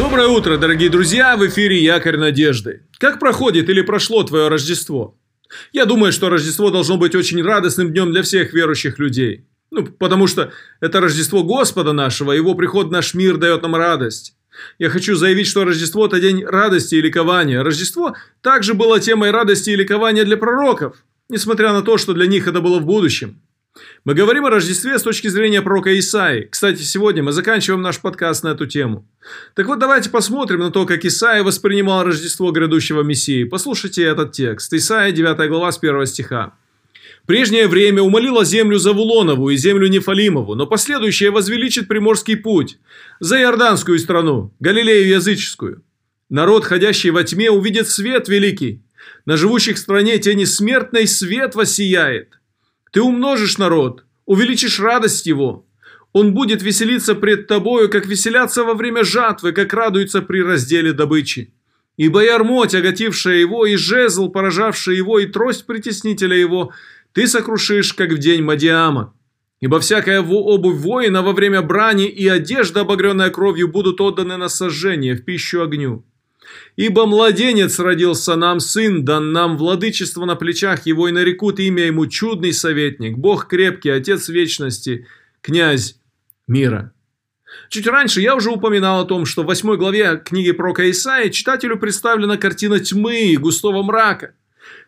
Доброе утро, дорогие друзья! В эфире Якорь Надежды. Как проходит или прошло твое Рождество? Я думаю, что Рождество должно быть очень радостным днем для всех верующих людей. Ну, потому что это Рождество Господа нашего, Его приход в наш мир дает нам радость. Я хочу заявить, что Рождество – это день радости и ликования. Рождество также было темой радости и ликования для пророков, несмотря на то, что для них это было в будущем. Мы говорим о Рождестве с точки зрения пророка Исаи. Кстати, сегодня мы заканчиваем наш подкаст на эту тему. Так вот, давайте посмотрим на то, как Исаия воспринимал Рождество грядущего Мессии. Послушайте этот текст. Исаия, 9 глава, с 1 стиха. «Прежнее время умолила землю Завулонову и землю Нефалимову, но последующее возвеличит Приморский путь, за Иорданскую страну, Галилею языческую. Народ, ходящий во тьме, увидит свет великий. На живущих в стране тени смертной свет воссияет. Ты умножишь народ, увеличишь радость его. Он будет веселиться пред тобою, как веселятся во время жатвы, как радуются при разделе добычи. Ибо ярмо, тяготившая его, и жезл, поражавший его, и трость притеснителя его, ты сокрушишь, как в день Мадиама. Ибо всякая обувь воина во время брани и одежда, обогренная кровью, будут отданы на сожжение, в пищу огню. Ибо младенец родился нам, сын дан нам, владычество на плечах его, и нарекут имя ему чудный советник, Бог крепкий, Отец вечности, князь мира. Чуть раньше я уже упоминал о том, что в восьмой главе книги пророка Исаия читателю представлена картина тьмы и густого мрака.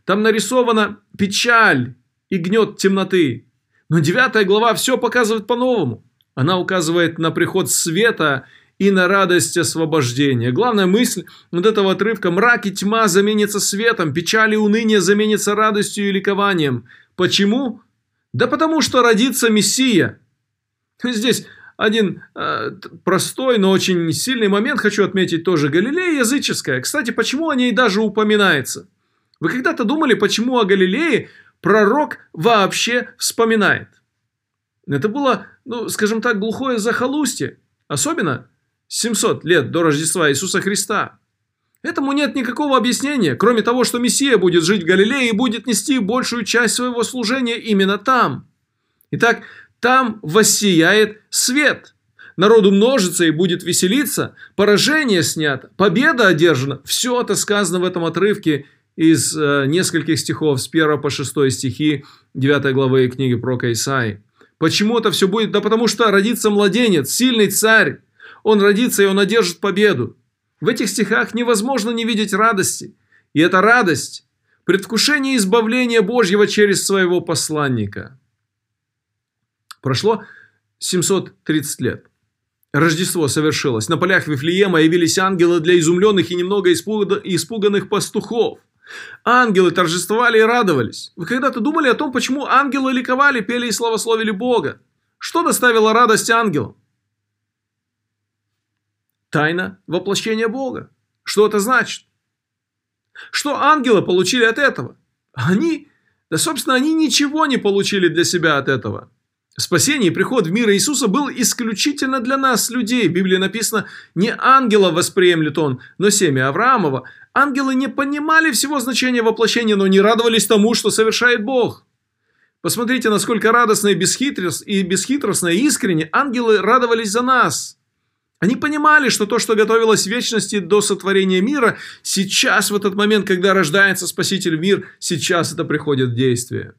Там нарисована печаль и гнет темноты. Но девятая глава все показывает по-новому. Она указывает на приход света и на радость освобождения. Главная мысль вот этого отрывка – мрак и тьма заменится светом, печаль и уныние заменится радостью и ликованием. Почему? Да потому что родится Мессия. Здесь один э, простой, но очень сильный момент хочу отметить тоже. Галилея языческая. Кстати, почему о ней даже упоминается? Вы когда-то думали, почему о Галилее пророк вообще вспоминает? Это было, ну, скажем так, глухое захолустье. Особенно 700 лет до Рождества Иисуса Христа. Этому нет никакого объяснения, кроме того, что Мессия будет жить в Галилее и будет нести большую часть своего служения именно там. Итак, там воссияет свет. Народу множится и будет веселиться, поражение снято, победа одержана. Все это сказано в этом отрывке из э, нескольких стихов с 1 по 6 стихи 9 главы книги про Исаи. Почему это все будет? Да потому что родится младенец, сильный царь, он родится, и он одержит победу. В этих стихах невозможно не видеть радости. И эта радость – предвкушение избавления Божьего через своего посланника. Прошло 730 лет. Рождество совершилось. На полях Вифлеема явились ангелы для изумленных и немного испуганных пастухов. Ангелы торжествовали и радовались. Вы когда-то думали о том, почему ангелы ликовали, пели и славословили Бога? Что доставило радость ангелам? Тайна воплощения Бога. Что это значит? Что ангелы получили от этого? Они, да собственно, они ничего не получили для себя от этого. Спасение и приход в мир Иисуса был исключительно для нас, людей. В Библии написано, не ангела восприемлет он, но семя Авраамова. Ангелы не понимали всего значения воплощения, но не радовались тому, что совершает Бог. Посмотрите, насколько радостно и бесхитростно, и искренне ангелы радовались за нас. Они понимали, что то, что готовилось в вечности до сотворения мира, сейчас, в этот момент, когда рождается Спаситель мир, сейчас это приходит в действие.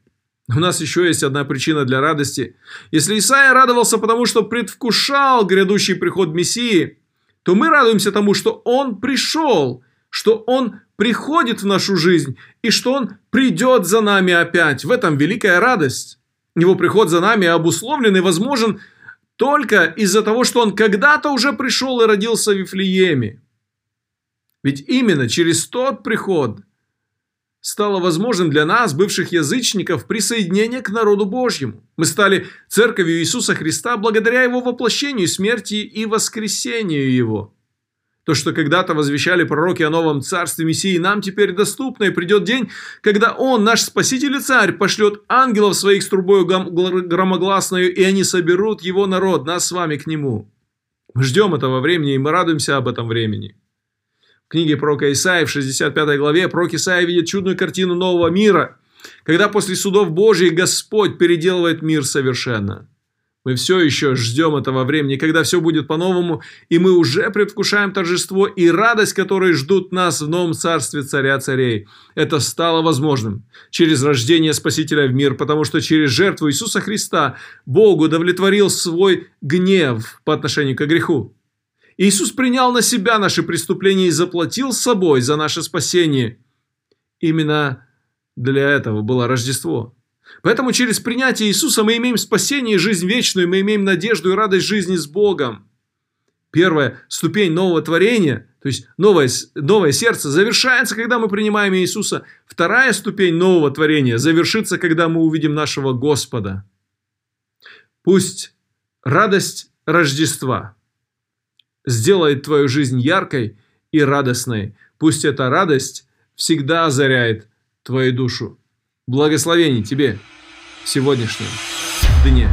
У нас еще есть одна причина для радости. Если Исаия радовался потому, что предвкушал грядущий приход Мессии, то мы радуемся тому, что Он пришел, что Он приходит в нашу жизнь и что Он придет за нами опять. В этом великая радость. Его приход за нами обусловлен и возможен – только из-за того, что он когда-то уже пришел и родился в Вифлееме. Ведь именно через тот приход стало возможным для нас, бывших язычников, присоединение к народу Божьему. Мы стали церковью Иисуса Христа благодаря Его воплощению, смерти и воскресению Его. То, что когда-то возвещали пророки о новом царстве Мессии, нам теперь доступно, и придет день, когда Он, наш Спаситель и Царь, пошлет ангелов своих с трубою громогласною, и они соберут Его народ, нас с вами к Нему. Мы ждем этого времени, и мы радуемся об этом времени. В книге пророка Исаия в 65 главе пророк Исаия видит чудную картину нового мира, когда после судов Божьих Господь переделывает мир совершенно. Мы все еще ждем этого времени, когда все будет по-новому, и мы уже предвкушаем торжество и радость, которые ждут нас в новом царстве царя царей. Это стало возможным через рождение Спасителя в мир, потому что через жертву Иисуса Христа Бог удовлетворил свой гнев по отношению к греху. Иисус принял на себя наши преступления и заплатил собой за наше спасение. Именно для этого было Рождество. Поэтому через принятие Иисуса мы имеем спасение и жизнь вечную, мы имеем надежду и радость жизни с Богом. Первая ступень нового творения, то есть новое, новое сердце, завершается, когда мы принимаем Иисуса. Вторая ступень нового творения завершится, когда мы увидим нашего Господа. Пусть радость Рождества сделает твою жизнь яркой и радостной. Пусть эта радость всегда озаряет твою душу. Благословений тебе в сегодняшнем дне.